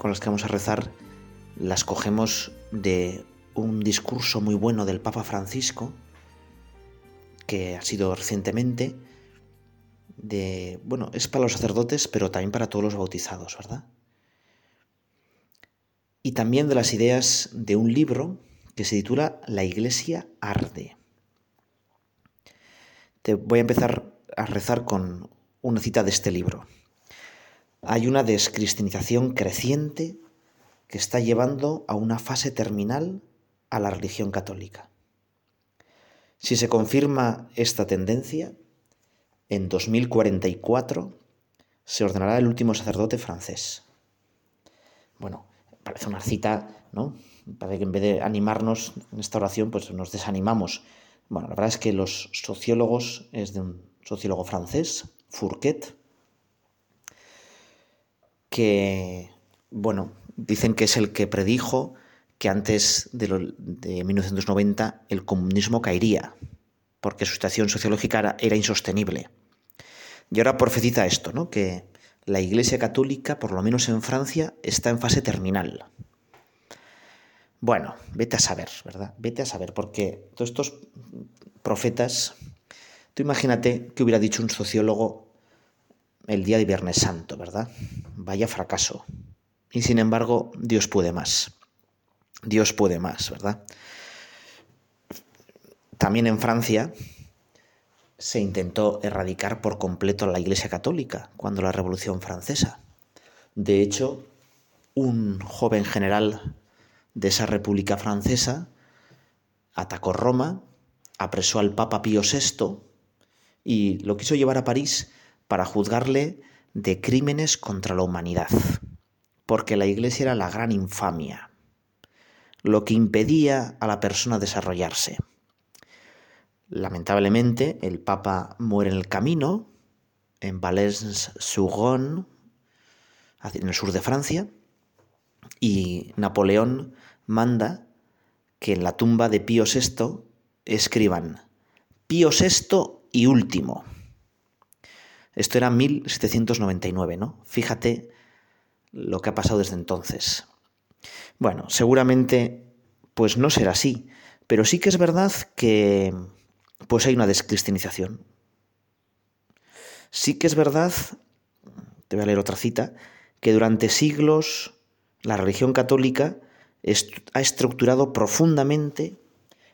con las que vamos a rezar las cogemos de un discurso muy bueno del Papa Francisco, que ha sido recientemente, de, bueno, es para los sacerdotes, pero también para todos los bautizados, ¿verdad? Y también de las ideas de un libro que se titula La Iglesia arde. Te voy a empezar a rezar con una cita de este libro hay una descristianización creciente que está llevando a una fase terminal a la religión católica. Si se confirma esta tendencia, en 2044 se ordenará el último sacerdote francés. Bueno, parece una cita, ¿no? Parece que en vez de animarnos en esta oración, pues nos desanimamos. Bueno, la verdad es que los sociólogos, es de un sociólogo francés, Fourquet, que, bueno, dicen que es el que predijo que antes de, 1990 el comunismo caería, porque su situación sociológica era, insostenible. Y ahora profetiza esto, ¿no? que la Iglesia Católica, por lo menos en Francia, está en fase terminal. Bueno, vete a saber, ¿verdad? Vete a saber, porque todos estos profetas, tú imagínate que hubiera dicho un sociólogo el día de Viernes Santo, ¿verdad? Vaya fracaso. Y sin embargo, Dios puede más. Dios puede más, ¿verdad? También en Francia se intentó erradicar por completo la Iglesia Católica cuando la Revolución Francesa. De hecho, un joven general de esa República Francesa atacó Roma, apresó al Papa Pío VI y lo quiso llevar a París para juzgarle de crímenes contra la humanidad, porque la Iglesia era la gran infamia, lo que impedía a la persona desarrollarse. Lamentablemente, el Papa muere en el camino, en Valence-sur-Rhône, en el sur de Francia, y Napoleón manda que en la tumba de Pío VI escriban Pío VI y último. Esto era 1799, ¿no? Fíjate lo que ha pasado desde entonces. Bueno, seguramente pues no será así, pero sí que es verdad que pues hay una descristianización. Sí que es verdad, te voy a leer otra cita, que durante siglos la religión católica ha estructurado profundamente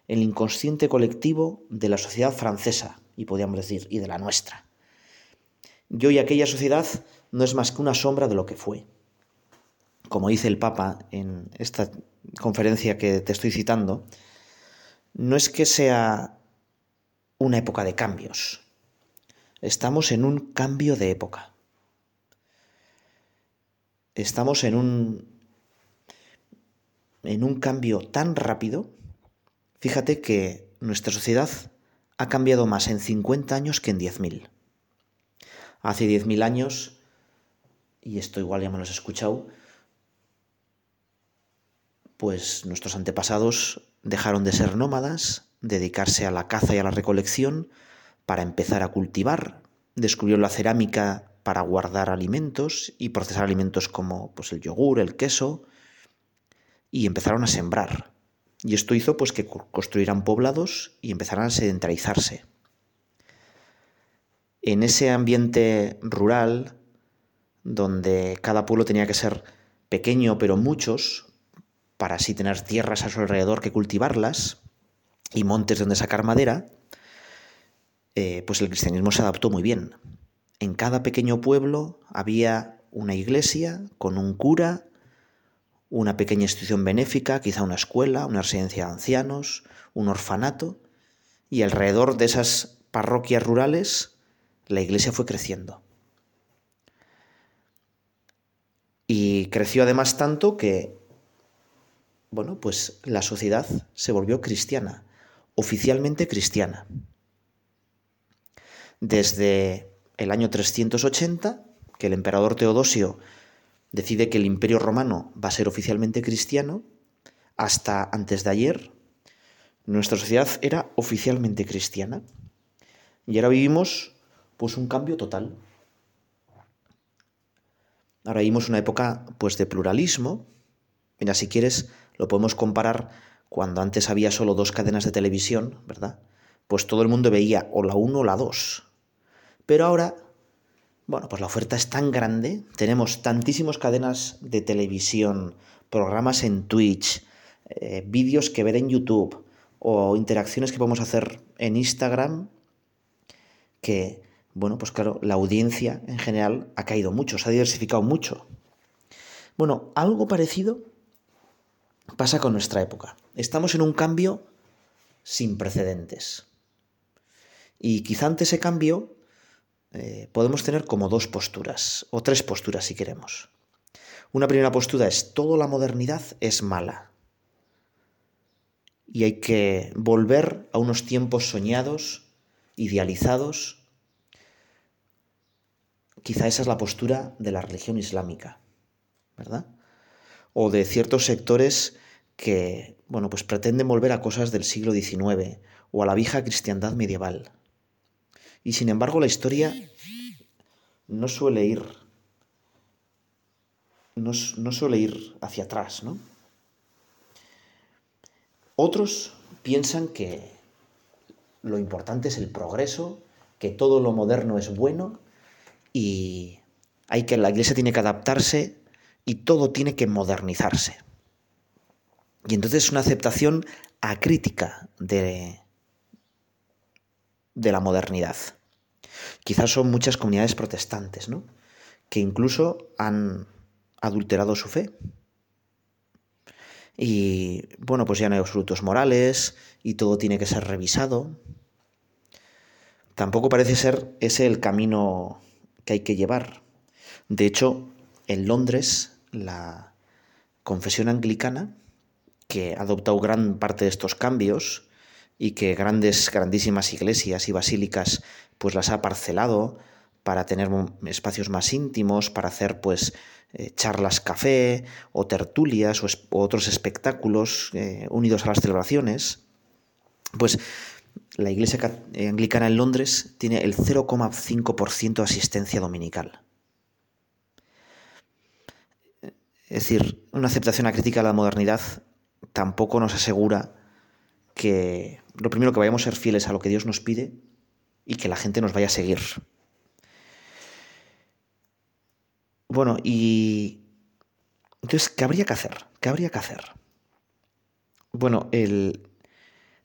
el inconsciente colectivo de la sociedad francesa, y podríamos decir, y de la nuestra. Yo y aquella sociedad no es más que una sombra de lo que fue. Como dice el Papa en esta conferencia que te estoy citando, no es que sea una época de cambios. Estamos en un cambio de época. Estamos en un en un cambio tan rápido. Fíjate que nuestra sociedad ha cambiado más en 50 años que en 10.000 hace 10.000 años, y esto igual ya me lo has escuchado, pues nuestros antepasados dejaron de ser nómadas, dedicarse a la caza y a la recolección para empezar a cultivar, descubrieron la cerámica para guardar alimentos y procesar alimentos como pues, el yogur, el queso, y empezaron a sembrar. Y esto hizo pues que construyeran poblados y empezaran a sedentarizarse en ese ambiente rural, donde cada pueblo tenía que ser pequeño pero muchos, para así tener tierras a su alrededor que cultivarlas y montes donde sacar madera, eh, pues el cristianismo se adaptó muy bien. En cada pequeño pueblo había una iglesia con un cura, una pequeña institución benéfica, quizá una escuela, una residencia de ancianos, un orfanato, y alrededor de esas parroquias rurales la iglesia fue creciendo. Y creció además tanto que bueno, pues la sociedad se volvió cristiana, oficialmente cristiana. Desde el año 380, que el emperador Teodosio decide que el imperio romano va a ser oficialmente cristiano, hasta antes de ayer, nuestra sociedad era oficialmente cristiana. Y ahora vivimos pues un cambio total. Ahora vivimos una época pues de pluralismo. Mira, si quieres, lo podemos comparar cuando antes había solo dos cadenas de televisión, ¿verdad? Pues todo el mundo veía o la 1 o la 2. Pero ahora, bueno, pues la oferta es tan grande, tenemos tantísimas cadenas de televisión, programas en Twitch, eh, vídeos que ver en YouTube o interacciones que podemos hacer en Instagram, que, bueno, pues claro, la audiencia en general ha caído mucho, se ha diversificado mucho. Bueno, algo parecido pasa con nuestra época. Estamos en un cambio sin precedentes. Y quizá ante ese cambio eh, podemos tener como dos posturas, o tres posturas si queremos. Una primera postura es toda la modernidad es mala. Y hay que volver a unos tiempos soñados, idealizados. Quizá esa es la postura de la religión islámica, ¿verdad? o de ciertos sectores que, bueno, pues pretenden volver a cosas del siglo XIX o a la vieja cristiandad medieval. Y sin embargo la historia no suele ir, no, no suele ir hacia atrás, ¿no? Otros piensan que lo importante es el progreso, que todo lo moderno es bueno y hay que la iglesia tiene que adaptarse y todo tiene que modernizarse. Y entonces es una aceptación acrítica de, de la modernidad. Quizás son muchas comunidades protestantes, ¿no? Que incluso han adulterado su fe. Y bueno, pues ya no hay absolutos morales y todo tiene que ser revisado. Tampoco parece ser ese el camino que hay que llevar. De hecho, en Londres la confesión anglicana, que ha adoptado gran parte de estos cambios y que grandes, grandísimas iglesias y basílicas pues las ha parcelado para tener espacios más íntimos, para hacer pues eh, charlas café o tertulias o, otros espectáculos eh, unidos a las celebraciones, pues la iglesia anglicana en Londres tiene el 0,5% de asistencia dominical. Es decir, una aceptación crítica a la modernidad tampoco nos asegura que lo primero que vayamos a ser fieles a lo que Dios nos pide y que la gente nos vaya a seguir. Bueno, y entonces, ¿qué habría que hacer? ¿Qué habría que hacer? Bueno, el...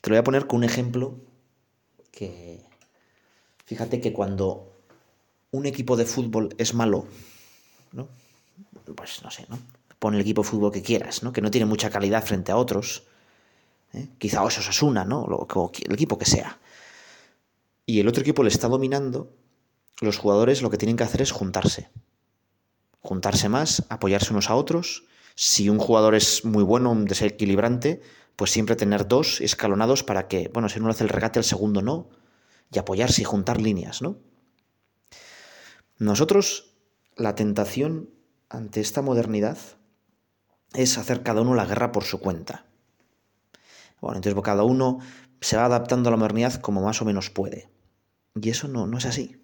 te lo voy a poner con un ejemplo que, fíjate que cuando un equipo de fútbol es malo, ¿no? pues no sé, ¿no? Pon el equipo de fútbol que quieras, ¿no? Que no tiene mucha calidad frente a otros. ¿eh? Quizá Osasuna, ¿no? el equipo que sea. Y el otro equipo le está dominando, los jugadores lo que tienen que hacer es juntarse. Juntarse más, apoyarse unos a otros. Si un jugador es muy bueno, un desequilibrante, pues siempre tener dos escalonados para que, bueno, si uno hace el regate, el segundo no. Y apoyarse y juntar líneas, ¿no? Nosotros, la tentación ante esta modernidad es hacer cada uno la guerra por su cuenta. Bueno, entonces pues, cada uno se va adaptando a la modernidad como más o menos puede. Y eso no, no es así.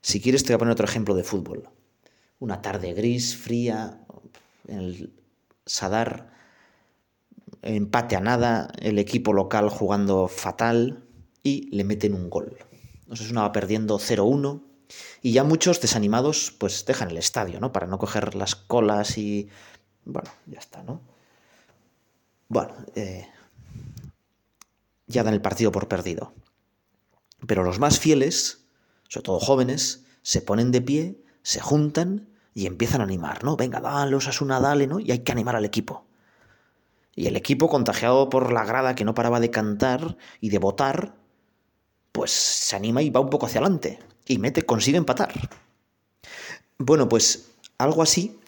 Si quieres te voy a poner otro ejemplo de fútbol. Una tarde gris, fría, en el Sadar, empate a nada, el equipo local jugando fatal y le meten un gol. Uno va perdiendo 0-1 y ya muchos desanimados pues dejan el estadio, ¿no? Para no coger las colas y... Bueno, ya está, ¿no? Bueno, eh, ya dan el partido por perdido. Pero los más fieles, sobre todo jóvenes, se ponen de pie, se juntan y empiezan a animar, ¿no? Venga, dale, una dale, ¿no? Y hay que animar al equipo. Y el equipo, contagiado por la grada que no paraba de cantar y de votar, pues se anima y va un poco hacia adelante y mete, consigue empatar. Bueno, pues algo así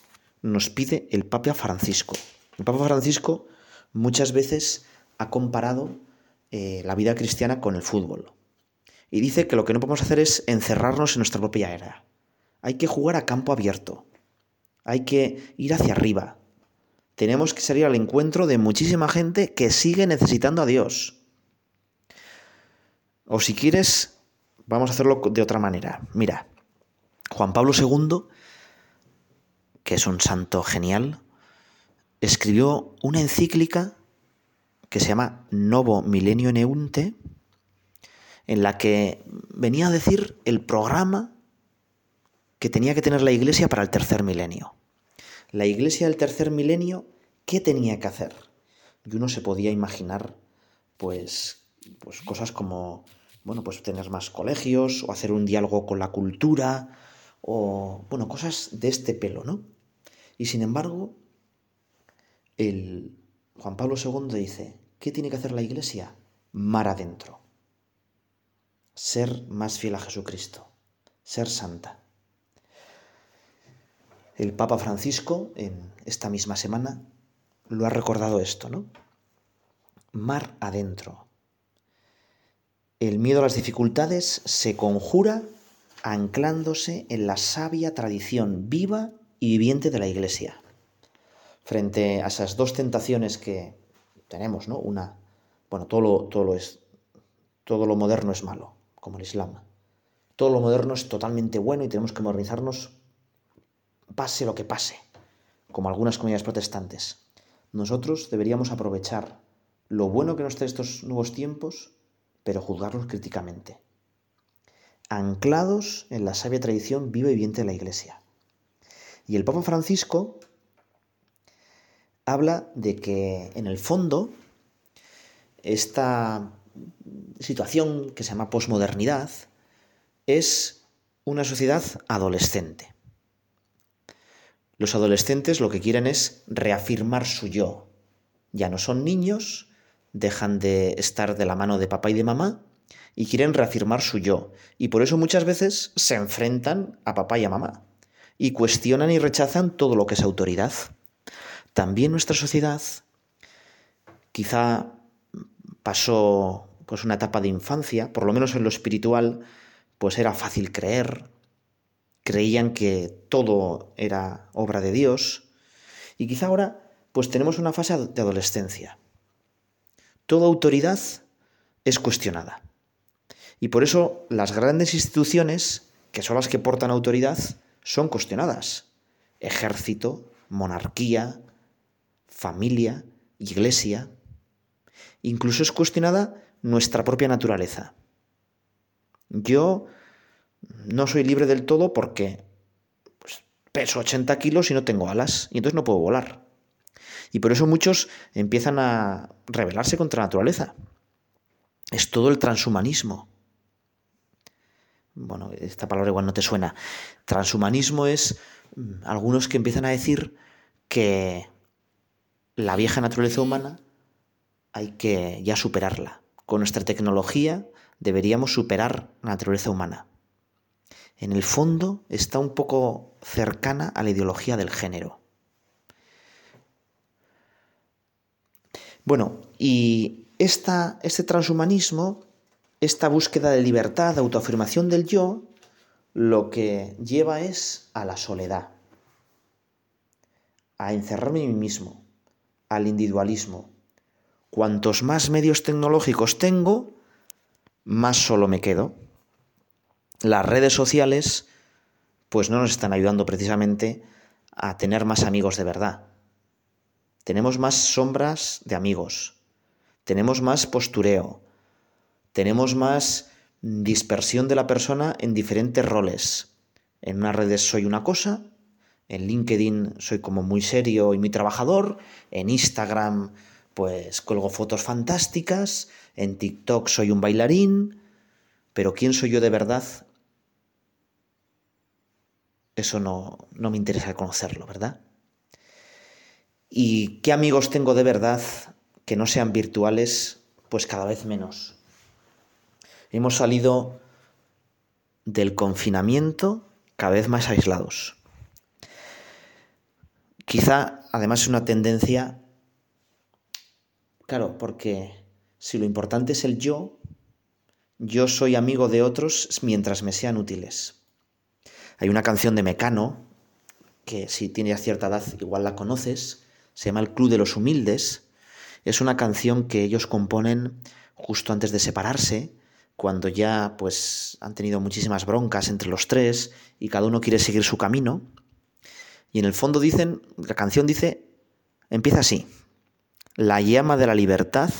nos pide el Papa Francisco. El Papa Francisco muchas veces ha comparado eh, la vida cristiana con el fútbol. Y dice que lo que no podemos hacer es encerrarnos en nuestra propia era. Hay que jugar a campo abierto. Hay que ir hacia arriba. Tenemos que salir al encuentro de muchísima gente que sigue necesitando a Dios. O si quieres, vamos a hacerlo de otra manera. Mira, Juan Pablo II, que es un santo genial, escribió una encíclica que se llama Novo Milenio Neunte, en la que venía a decir el programa que tenía que tener la Iglesia para el tercer milenio. La Iglesia del tercer milenio, ¿qué tenía que hacer? Y uno se podía imaginar, pues, pues cosas como, bueno, pues tener más colegios, o hacer un diálogo con la cultura, o, bueno, cosas de este pelo, ¿no? Y sin embargo, el Juan Pablo II dice, ¿qué tiene que hacer la Iglesia? Mar adentro. Ser más fiel a Jesucristo, ser santa. El Papa Francisco, en esta misma semana, lo ha recordado esto, ¿no? Mar adentro. El miedo a las dificultades se conjura anclándose en la sabia tradición viva y viviente de la Iglesia. Frente a esas dos tentaciones que tenemos, ¿no? Una, bueno, todo lo, todo lo es, todo lo moderno es malo, como el Islam. Todo lo moderno es totalmente bueno y tenemos que modernizarnos pase lo que pase, como algunas comunidades protestantes. Nosotros deberíamos aprovechar lo bueno que nos trae estos nuevos tiempos, pero juzgarlos críticamente, anclados en la sabia tradición viva y viviente de la Iglesia. Y el Papa Francisco habla de que en el fondo esta situación que se llama posmodernidad es una sociedad adolescente. Los adolescentes lo que quieren es reafirmar su yo. Ya no son niños, dejan de estar de la mano de papá y de mamá y quieren reafirmar su yo. Y por eso muchas veces se enfrentan a papá y a mamá y cuestionan y rechazan todo lo que es autoridad. También nuestra sociedad quizá pasó pues una etapa de infancia, por lo menos en lo espiritual, pues era fácil creer, creían que todo era obra de Dios y quizá ahora pues tenemos una fase de adolescencia. Toda autoridad es cuestionada. Y por eso las grandes instituciones, que son las que portan autoridad, son cuestionadas. Ejército, monarquía, familia, iglesia. Incluso es cuestionada nuestra propia naturaleza. Yo no soy libre del todo porque pues, peso 80 kilos y no tengo alas, y entonces no puedo volar. Y por eso muchos empiezan a rebelarse contra la naturaleza. Es todo el transhumanismo. Bueno, esta palabra igual no te suena. Transhumanismo es mm, algunos que empiezan a decir que la vieja naturaleza humana hay que ya superarla. Con nuestra tecnología deberíamos superar la naturaleza humana en el fondo está un poco cercana a la ideología del género. Bueno, y este transhumanismo, esta búsqueda de libertad, de autoafirmación del yo, lo que lleva es a la soledad, a encerrarme en mí mismo, al individualismo. Cuantos más medios tecnológicos tengo, más solo me quedo las redes sociales pues no nos están ayudando precisamente a tener más amigos de verdad. Tenemos más sombras de amigos, tenemos más postureo, tenemos más dispersión de la persona en diferentes roles. En unas redes soy una cosa, en LinkedIn soy como muy serio y muy trabajador, en Instagram pues cuelgo fotos fantásticas, en TikTok soy un bailarín, pero ¿quién soy yo de verdad eso no, no me interesa conocerlo, ¿verdad? ¿Y qué amigos tengo de verdad que no sean virtuales? Pues cada vez menos. Hemos salido del confinamiento cada vez más aislados. Quizá, además, es una tendencia Claro, porque si lo importante es el yo, yo soy amigo de otros mientras me sean útiles. Hay una canción de Mecano, que si tienes cierta edad igual la conoces, se llama El Club de los Humildes. Es una canción que ellos componen justo antes de separarse, cuando ya pues han tenido muchísimas broncas entre los tres y cada uno quiere seguir su camino. Y en el fondo dicen, la canción dice, empieza así, la llama de la libertad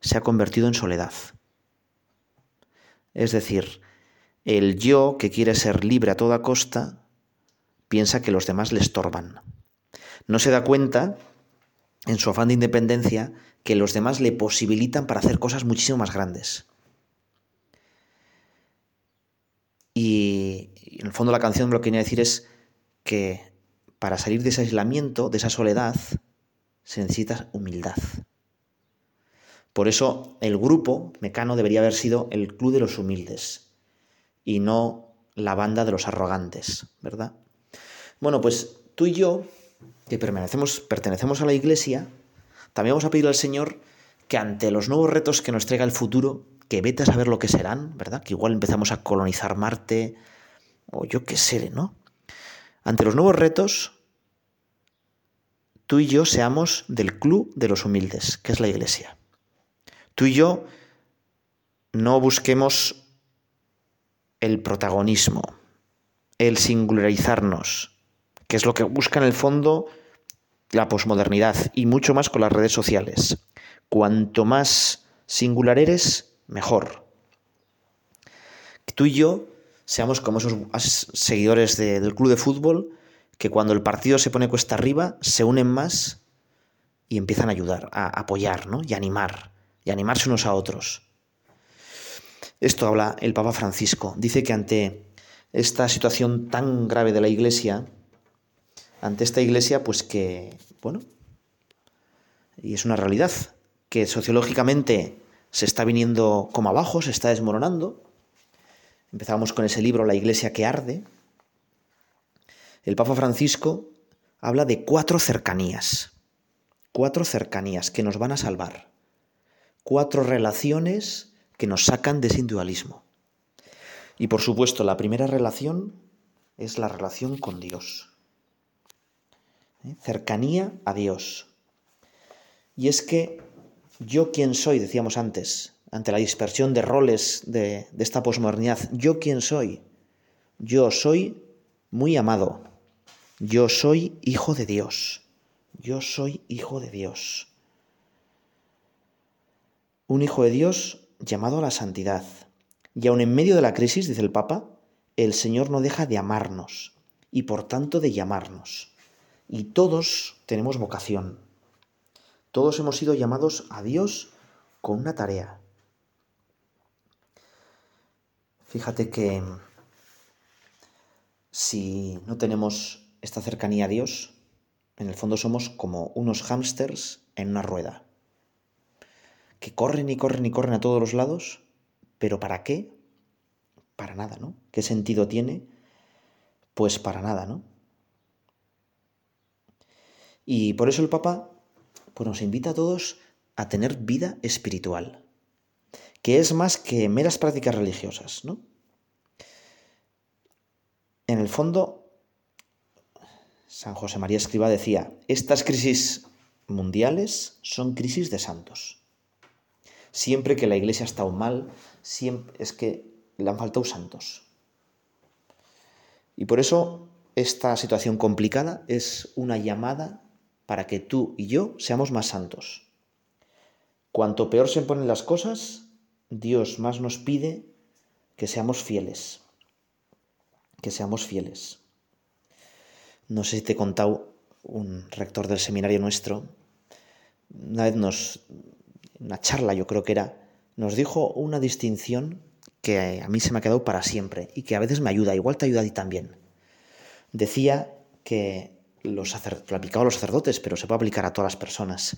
se ha convertido en soledad. Es decir, el yo que quiere ser libre a toda costa piensa que los demás le estorban. No se da cuenta, en su afán de independencia, que los demás le posibilitan para hacer cosas muchísimo más grandes. Y, en el fondo la canción lo que quiere decir es que para salir de ese aislamiento, de esa soledad, se necesita humildad. Por eso el grupo Mecano debería haber sido el club de los humildes y no la banda de los arrogantes, ¿verdad? Bueno, pues tú y yo, que pertenecemos, pertenecemos a la iglesia, también vamos a pedir al Señor que ante los nuevos retos que nos traiga el futuro, que vete a saber lo que serán, ¿verdad? Que igual empezamos a colonizar Marte, o yo qué sé, ¿no? Ante los nuevos retos, tú y yo seamos del club de los humildes, que es la iglesia. Tú y yo no busquemos el protagonismo, el singularizarnos, que es lo que busca en el fondo la posmodernidad y mucho más con las redes sociales. Cuanto más singular eres, mejor. Tú y yo seamos como esos seguidores del club de fútbol que cuando el partido se pone cuesta arriba se unen más y empiezan a ayudar, a apoyar ¿no? y animar y animarse unos a otros. Esto habla el Papa Francisco. Dice que ante esta situación tan grave de la Iglesia, ante esta Iglesia, pues que, bueno, y es una realidad, que sociológicamente se está viniendo como abajo, se está desmoronando. Empezábamos con ese libro La Iglesia que arde. El Papa Francisco habla de cuatro cercanías, cuatro cercanías que nos van a salvar cuatro relaciones que nos sacan de ese individualismo. Y por supuesto, la primera relación es la relación con Dios. ¿Eh? Cercanía a Dios. Y es que yo quién soy, decíamos antes, ante la dispersión de roles de, de esta posmodernidad, yo quién soy. Yo soy muy amado. Yo soy hijo de Dios. Yo soy hijo de Dios un hijo de Dios llamado a la santidad. Y aun en medio de la crisis, dice el Papa, el Señor no deja de amarnos y por tanto de llamarnos. Y todos tenemos vocación. Todos hemos sido llamados a Dios con una tarea. Fíjate que si no tenemos esta cercanía a Dios, en el fondo somos como unos hámsters en una rueda que corren y corren y corren a todos los lados, pero ¿para qué? Para nada, ¿no? ¿Qué sentido tiene? Pues para nada, ¿no? Y por eso el Papa pues nos invita a todos a tener vida espiritual, que es más que meras prácticas religiosas, ¿no? En el fondo, San José María Escriba decía, estas crisis mundiales son crisis de santos. Siempre que la iglesia ha estado mal, es que le han faltado santos. Y por eso esta situación complicada es una llamada para que tú y yo seamos más santos. Cuanto peor se ponen las cosas, Dios más nos pide que seamos fieles. Que seamos fieles. No sé si te he contado un rector del seminario nuestro. Una vez nos una charla yo creo que era, nos dijo una distinción que a mí se me ha quedado para siempre y que a veces me ayuda, igual te ayuda a ti también. Decía que los lo aplicaba a los sacerdotes, pero se puede aplicar a todas las personas.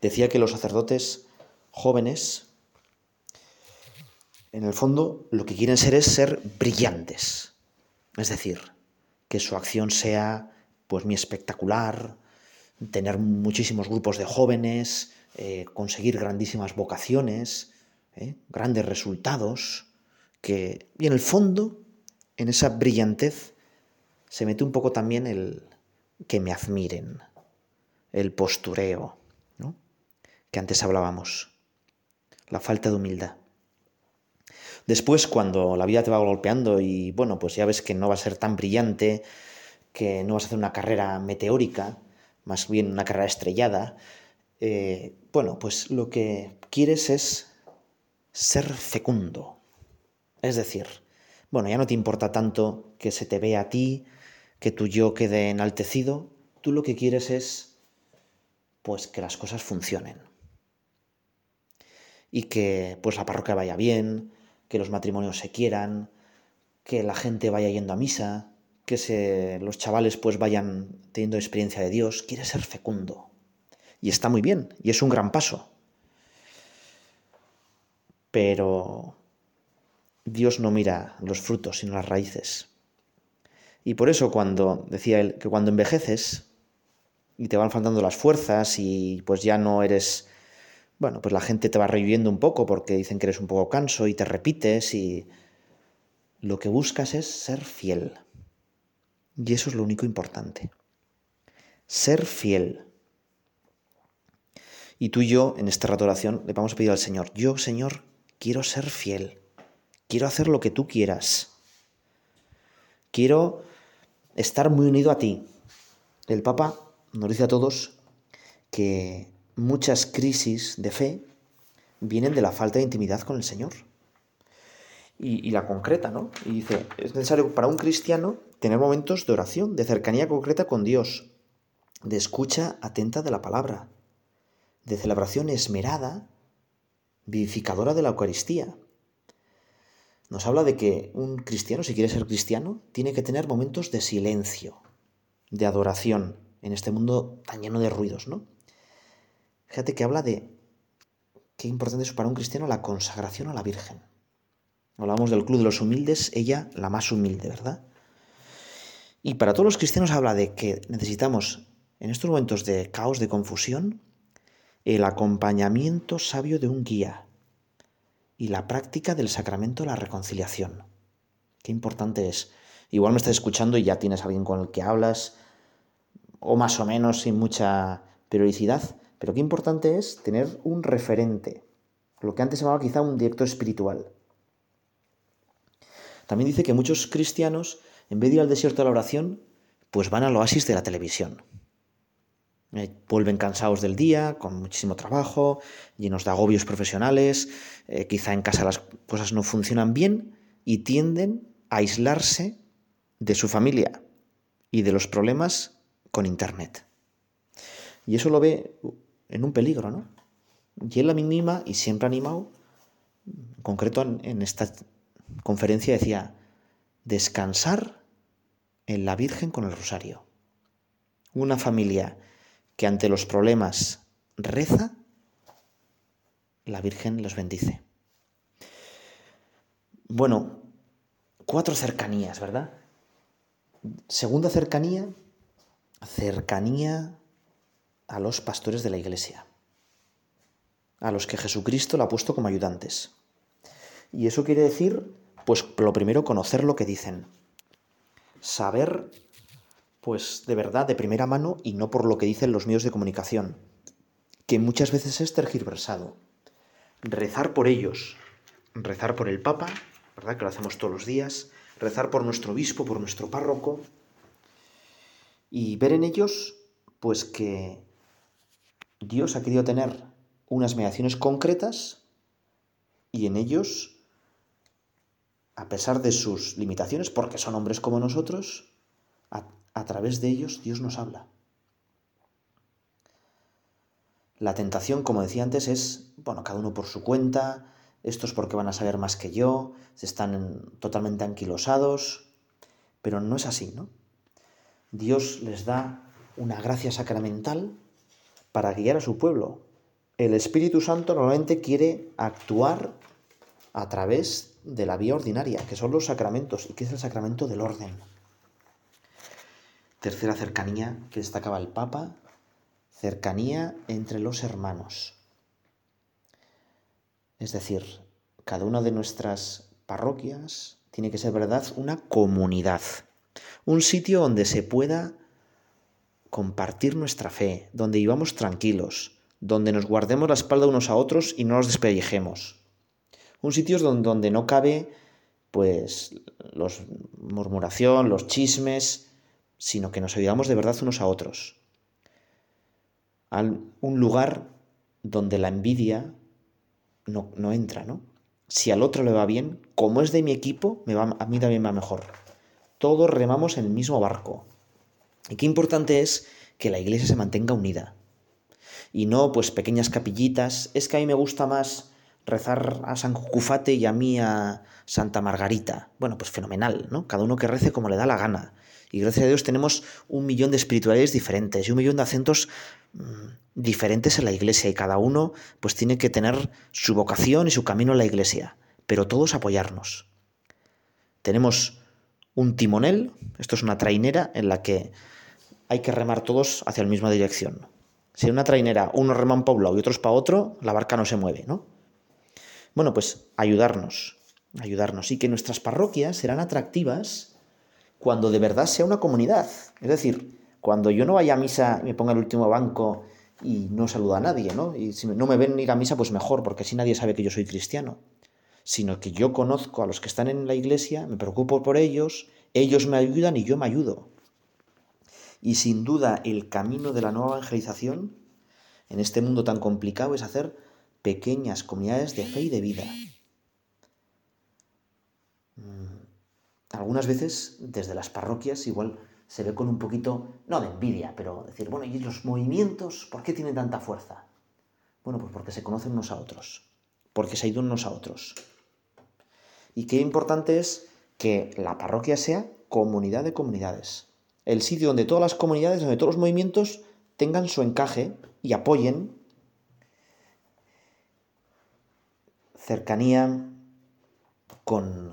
Decía que los sacerdotes jóvenes, en el fondo, lo que quieren ser es ser brillantes. Es decir, que su acción sea pues muy espectacular, tener muchísimos grupos de jóvenes, eh, conseguir grandísimas vocaciones, ¿eh? grandes resultados, que, y en el fondo, en esa brillantez, se mete un poco también el que me admiren, el postureo, ¿no? que antes hablábamos, la falta de humildad. Después, cuando la vida te va golpeando y bueno, pues ya ves que no va a ser tan brillante, que no vas a hacer una carrera meteórica, más bien una carrera estrellada, eh, bueno, pues lo que quieres es ser fecundo. Es decir, bueno, ya no te importa tanto que se te vea a ti, que tu yo quede enaltecido, tú lo que quieres es, pues, que las cosas funcionen. Y que, pues, la parroquia vaya bien, que los matrimonios se quieran, que la gente vaya yendo a misa, que se, los chavales, pues, vayan teniendo experiencia de Dios. Quieres ser fecundo. Y está muy bien, y es un gran paso. Pero Dios no mira los frutos, sino las raíces. Y por eso cuando decía él que cuando envejeces y te van faltando las fuerzas y pues ya no eres, bueno, pues la gente te va reviviendo un poco porque dicen que eres un poco canso y te repites y lo que buscas es ser fiel. Y eso es lo único importante. Ser fiel. Y tú y yo, en esta rato oración, le vamos a pedir al Señor, yo, Señor, quiero ser fiel. Quiero hacer lo que tú quieras. Quiero estar muy unido a ti. El Papa nos dice a todos que muchas crisis de fe vienen de la falta de intimidad con el Señor. Y, la concreta, ¿no? Y dice, es necesario para un cristiano tener momentos de oración, de cercanía concreta con Dios, de escucha atenta de la palabra, de celebración esmerada, vivificadora de la Eucaristía. Nos habla de que un cristiano, si quiere ser cristiano, tiene que tener momentos de silencio, de adoración, en este mundo tan lleno de ruidos, ¿no? Fíjate que habla de qué importante es para un cristiano la consagración a la Virgen. Hablamos del club de los humildes, ella la más humilde, ¿verdad? Y para todos los cristianos habla de que necesitamos, en estos momentos de caos, de confusión, el acompañamiento sabio de un guía y la práctica del sacramento de la reconciliación. Qué importante es. Igual me estás escuchando y ya tienes alguien con el que hablas, o más o menos sin mucha periodicidad, pero qué importante es tener un referente, lo que antes se llamaba quizá un director espiritual. También dice que muchos cristianos, en vez de ir al desierto de la oración, pues van al oasis de la televisión. Eh, vuelven cansados del día, con muchísimo trabajo, llenos de agobios profesionales, eh, quizá en casa las cosas no funcionan bien y tienden a aislarse de su familia y de los problemas con Internet. Y eso lo ve en un peligro, ¿no? Y él la mínima y siempre animado, en concreto en esta conferencia decía, descansar en la Virgen con el rosario. Una familia que ante los problemas reza, la Virgen los bendice. Bueno, cuatro cercanías, ¿verdad? Segunda cercanía, cercanía a los pastores de la Iglesia, a los que Jesucristo le ha puesto como ayudantes. Y eso quiere decir, pues lo primero, conocer lo que dicen, saber pues de verdad, de primera mano y no por lo que dicen los medios de comunicación, que muchas veces es tergiversado. Rezar por ellos, rezar por el Papa, ¿verdad? Que lo hacemos todos los días, rezar por nuestro obispo, por nuestro párroco, y ver en ellos, pues que Dios ha querido tener unas mediaciones concretas y en ellos, a pesar de sus limitaciones, porque son hombres como nosotros, a través de ellos Dios nos habla. La tentación, como decía antes, es, bueno, cada uno por su cuenta, estos porque van a saber más que yo, se están totalmente anquilosados, pero no es así, ¿no? Dios les da una gracia sacramental para guiar a su pueblo. El Espíritu Santo normalmente quiere actuar a través de la vía ordinaria, que son los sacramentos, y que es el sacramento del orden. Tercera cercanía que destacaba el Papa, cercanía entre los hermanos. Es decir, cada una de nuestras parroquias tiene que ser, ¿verdad?, una comunidad. Un sitio donde se pueda compartir nuestra fe, donde vivamos tranquilos, donde nos guardemos la espalda unos a otros y no nos despellejemos. Un sitio donde, no cabe, pues, los murmuración, los chismes, sino que nos ayudamos de verdad unos a otros. un lugar donde la envidia no, no entra, ¿no? Si al otro le va bien, como es de mi equipo, me va, a mí también va mejor. Todos remamos en el mismo barco. Y qué importante es que la iglesia se mantenga unida. Y no, pues, pequeñas capillitas. Es que a mí me gusta más rezar a San Cucufate y a mí a Santa Margarita. Bueno, pues fenomenal, ¿no? Cada uno que rece como le da la gana. Y gracias a Dios tenemos un millón de espiritualidades diferentes y un millón de acentos mm, diferentes en la iglesia y cada uno pues tiene que tener su vocación y su camino en la iglesia, pero todos apoyarnos. Tenemos un timonel, esto es una trainera en la que hay que remar todos hacia la misma dirección. Si en una trainera uno reman para un lado y otros para otro, la barca no se mueve, ¿no? Bueno, pues ayudarnos, ayudarnos y que nuestras parroquias serán atractivas cuando de verdad sea una comunidad. Es decir, cuando yo no vaya a misa y me ponga el último banco y no saluda a nadie, ¿no? Y si no me ven ir a misa, pues mejor, porque así nadie sabe que yo soy cristiano. Sino que yo conozco a los que están en la iglesia, me preocupo por ellos, ellos me ayudan y yo me ayudo. Y sin duda el camino de la nueva evangelización en este mundo tan complicado es hacer pequeñas comunidades de fe y de vida. Mm, algunas veces desde las parroquias igual se ve con un poquito, no de envidia, pero decir, bueno, ¿y los movimientos por qué tienen tanta fuerza? Bueno, pues porque se conocen unos a otros, porque se ayudan unos a otros. Y qué importante es que la parroquia sea comunidad de comunidades. El sitio donde todas las comunidades, donde todos los movimientos tengan su encaje y apoyen cercanía con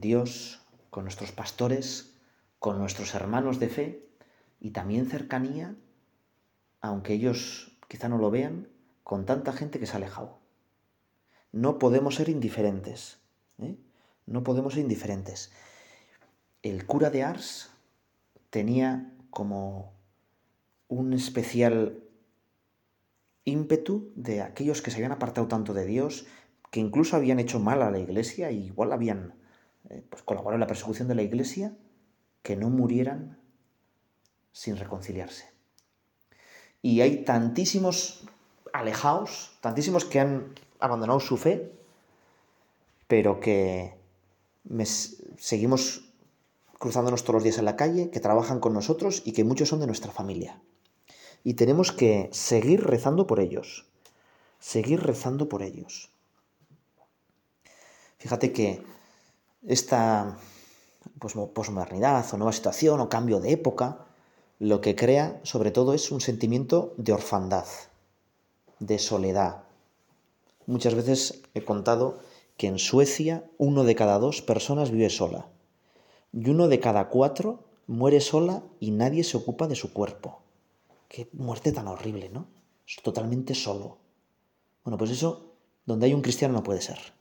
Dios, con nuestros pastores, con nuestros hermanos de fe y también cercanía, aunque ellos quizá no lo vean, con tanta gente que se ha alejado. No podemos ser indiferentes. ¿eh? No podemos ser indiferentes. El cura de Ars tenía como un especial ímpetu de aquellos que se habían apartado tanto de Dios, que incluso habían hecho mal a la iglesia y igual habían eh, pues, colaborado en la persecución de la iglesia, que no murieran sin reconciliarse. Y hay tantísimos alejados, tantísimos que han abandonado su fe, pero que seguimos cruzándonos todos los días en la calle, que trabajan con nosotros y que muchos son de nuestra familia. Y tenemos que seguir rezando por ellos, seguir rezando por ellos. Fíjate que esta pues, posmodernidad o nueva situación o cambio de época, lo que crea sobre todo es un sentimiento de orfandad, de soledad. Muchas veces he contado que en Suecia uno de cada dos personas vive sola y uno de cada cuatro muere sola y nadie se ocupa de su cuerpo. Qué muerte tan horrible, ¿no? Es totalmente solo. Bueno, pues eso, donde hay un cristiano no puede ser.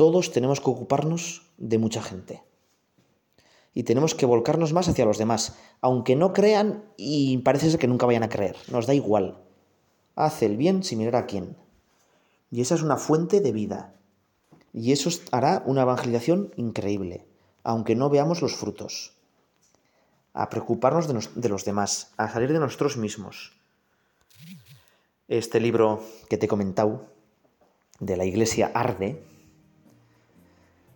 Todos tenemos que ocuparnos de mucha gente y tenemos que volcarnos más hacia los demás, aunque no crean y parece ser que nunca vayan a creer, nos da igual. Hace el bien sin mirar a quién. Y esa es una fuente de vida. Y eso hará una evangelización increíble, aunque no veamos los frutos. A preocuparnos de, de los demás, a salir de nosotros mismos. Este libro que te he comentado, de la iglesia arde,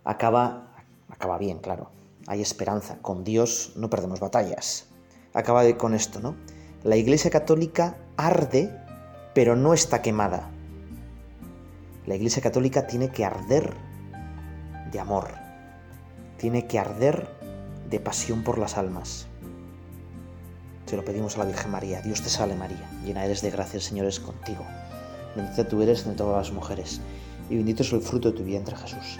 acaba, acaba bien, claro, hay esperanza. Con Dios no perdemos batallas. Acaba de con esto, ¿no? La Iglesia Católica arde, pero no está quemada. La Iglesia Católica tiene que arder de amor. Tiene que arder de pasión por las almas. Se lo pedimos a la Virgen María. Dios te salve María, llena eres de gracia, el Señor es contigo. Bendita tú eres entre todas las mujeres, y bendito es el fruto de tu vientre Jesús.